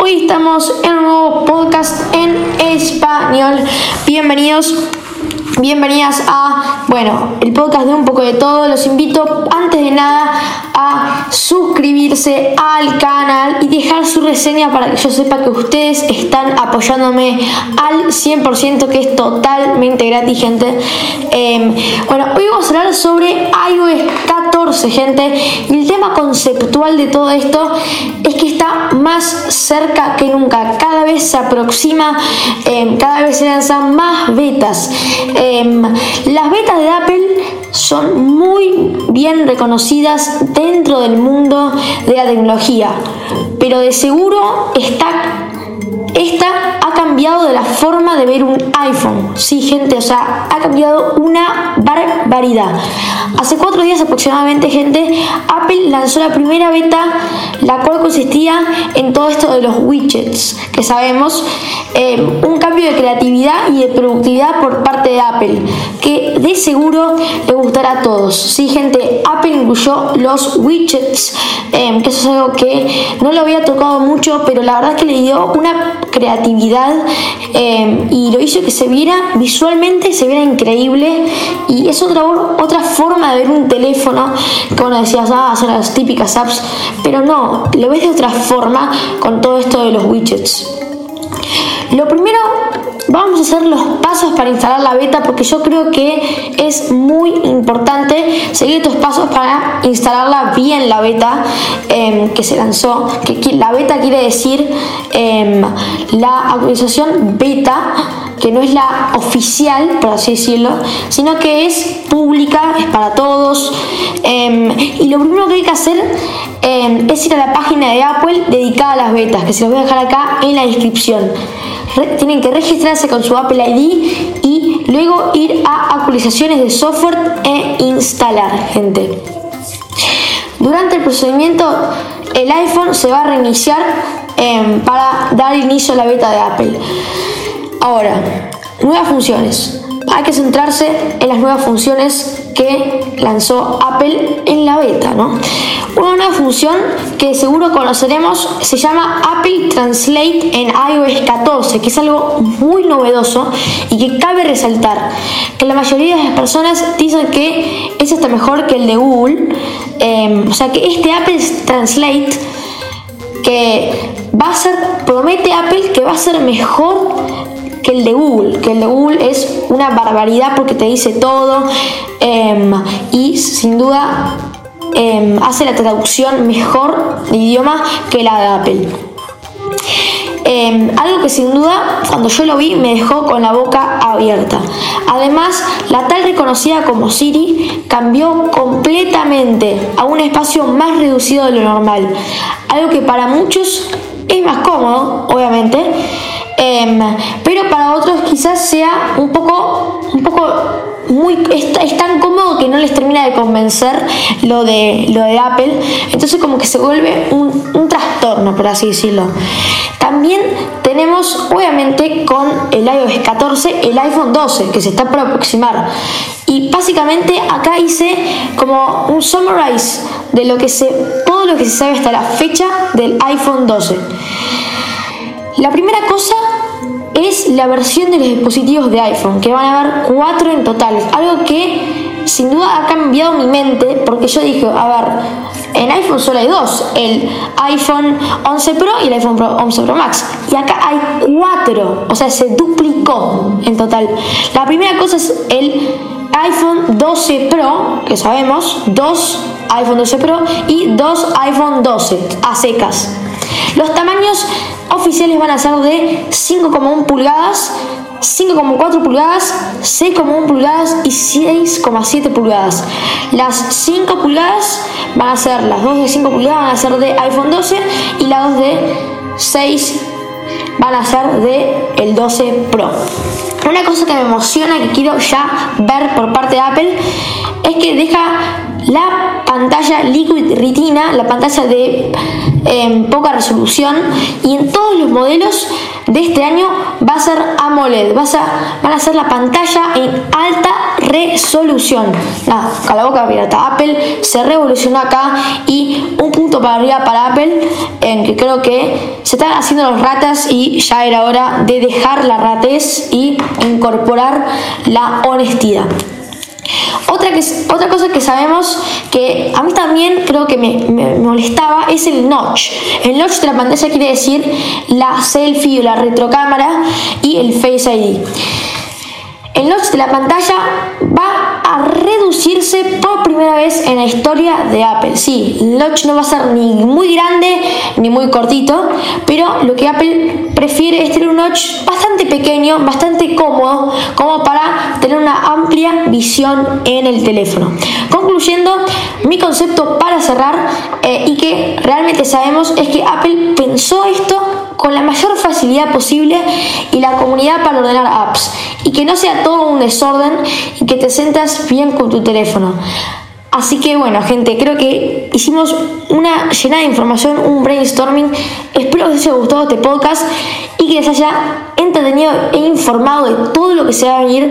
Hoy estamos en un nuevo podcast en español. Bienvenidos Bienvenidas a, bueno, el podcast de un poco de todo. Los invito antes de nada al canal y dejar su reseña para que yo sepa que ustedes están apoyándome al 100%, que es totalmente gratis, gente. Em, bueno, hoy vamos a hablar sobre iOS 14, gente. Y el tema conceptual de todo esto es que está más cerca que nunca. Cada vez se aproxima, em, cada vez se lanzan más betas. Em, las betas de Apple son muy bien reconocidas dentro del mundo de la tecnología, pero de seguro está esta ha cambiado de la forma de ver un iPhone. Sí, gente, o sea, ha cambiado una barbaridad. Hace cuatro días aproximadamente, gente, Apple lanzó la primera beta, la cual consistía en todo esto de los widgets, que sabemos, eh, un cambio de creatividad y de productividad por parte de Apple, que de seguro le gustará a todos. Sí, gente, Apple incluyó los widgets, eh, que eso es algo que no lo había tocado mucho, pero la verdad es que le dio una creatividad eh, y lo hizo que se viera visualmente, se viera increíble y es otra, otra forma de ver un teléfono, como decías, ah, son las típicas apps, pero no, lo ves de otra forma con todo esto de los widgets. Lo primero, hacer los pasos para instalar la beta porque yo creo que es muy importante seguir estos pasos para instalarla bien la beta em, que se lanzó. Que, la beta quiere decir em, la actualización beta que no es la oficial, por así decirlo, sino que es pública, es para todos. Em, y lo primero que hay que hacer es ir a la página de Apple dedicada a las betas, que se los voy a dejar acá en la descripción tienen que registrarse con su Apple ID y luego ir a actualizaciones de software e instalar, gente. Durante el procedimiento, el iPhone se va a reiniciar em, para dar inicio a la beta de Apple. Ahora, nuevas funciones. Hay que centrarse en las nuevas funciones que lanzó Apple en la beta, ¿no? Una nueva función que seguro conoceremos se llama Apple Translate en iOS 14, que es algo muy novedoso y que cabe resaltar que la mayoría de las personas dicen que es hasta mejor que el de Google, em, o sea que este Apple Translate que va a ser, promete Apple que va a ser mejor que el de Google, que el de Google es una barbaridad porque te dice todo em, y sin duda em, hace la traducción mejor de idioma que la de Apple. Em, algo que sin duda cuando yo lo vi me dejó con la boca abierta. Además, la tal reconocida como Siri cambió completamente a un espacio más reducido de lo normal. Algo que para muchos es más cómodo, obviamente, Em, pero para otros quizás sea un poco, un poco muy, es, tan cómodo que no les termina de convencer lo de, lo de Apple. Entonces como que se vuelve un, un trastorno, por así decirlo. También tenemos obviamente con el iOS 14 el iPhone 12 que se está por aproximar. Y básicamente acá hice como un summarize de lo que se, todo lo que se sabe hasta la fecha del iPhone 12. La primera cosa es la versión de los dispositivos de iPhone, que van a haber cuatro en total. Algo que sin duda ha cambiado mi mente, porque yo dije, a ver, en iPhone solo hay dos, el iPhone 11 Pro y el iPhone 11 Pro Max. Y acá hay cuatro, o sea, se duplicó en total. La primera cosa es el iPhone 12 Pro, que sabemos, dos iPhone 12 Pro y dos iPhone 12 a secas. Los tamaños oficiales van a ser de 5,1 pulgadas, 5,4 pulgadas, 6,1 pulgadas y 6,7 pulgadas. Las 5 pulgadas van a ser, las dos de 5 pulgadas van a ser de iPhone 12 y las dos de 6 van a ser de el 12 Pro. Una cosa que me emociona, que quiero ya ver por parte de Apple, es que deja la pantalla Liquid Retina, la pantalla de em, poca resolución y en todos los modelos de este año va a ser AMOLED, va a, van a ser la pantalla en alta resolución. La boca abierta. Apple se revolucionó acá y un punto para arriba para Apple, en que creo que se están haciendo los ratas y ya era hora de dejar la ratez y incorporar la honestidad. Otra, que, otra cosa que sabemos que a mí también creo que me, me, molestaba es el notch. El notch de la pantalla quiere decir la selfie o la retrocámara y el Face ID. El notch de la pantalla va a reducirse por primera vez en la historia de Apple. Sí, el notch no va a ser ni muy grande ni muy cortito, pero lo que Apple prefiere es tener un notch bastante pequeño, bastante cómodo, como para tener una amplia visión en el teléfono. Concluyendo, mi concepto para cerrar eh, y que realmente sabemos es que Apple pensó esto con la mayor facilidad posible y la comunidad para ordenar apps y que no sea todo un desorden y que te sientas bien con tu teléfono. Así que bueno, gente, creo que hicimos una llena de información, un brainstorming. Espero que os haya gustado este podcast y que les haya entretenido e informado de todo lo que se va a venir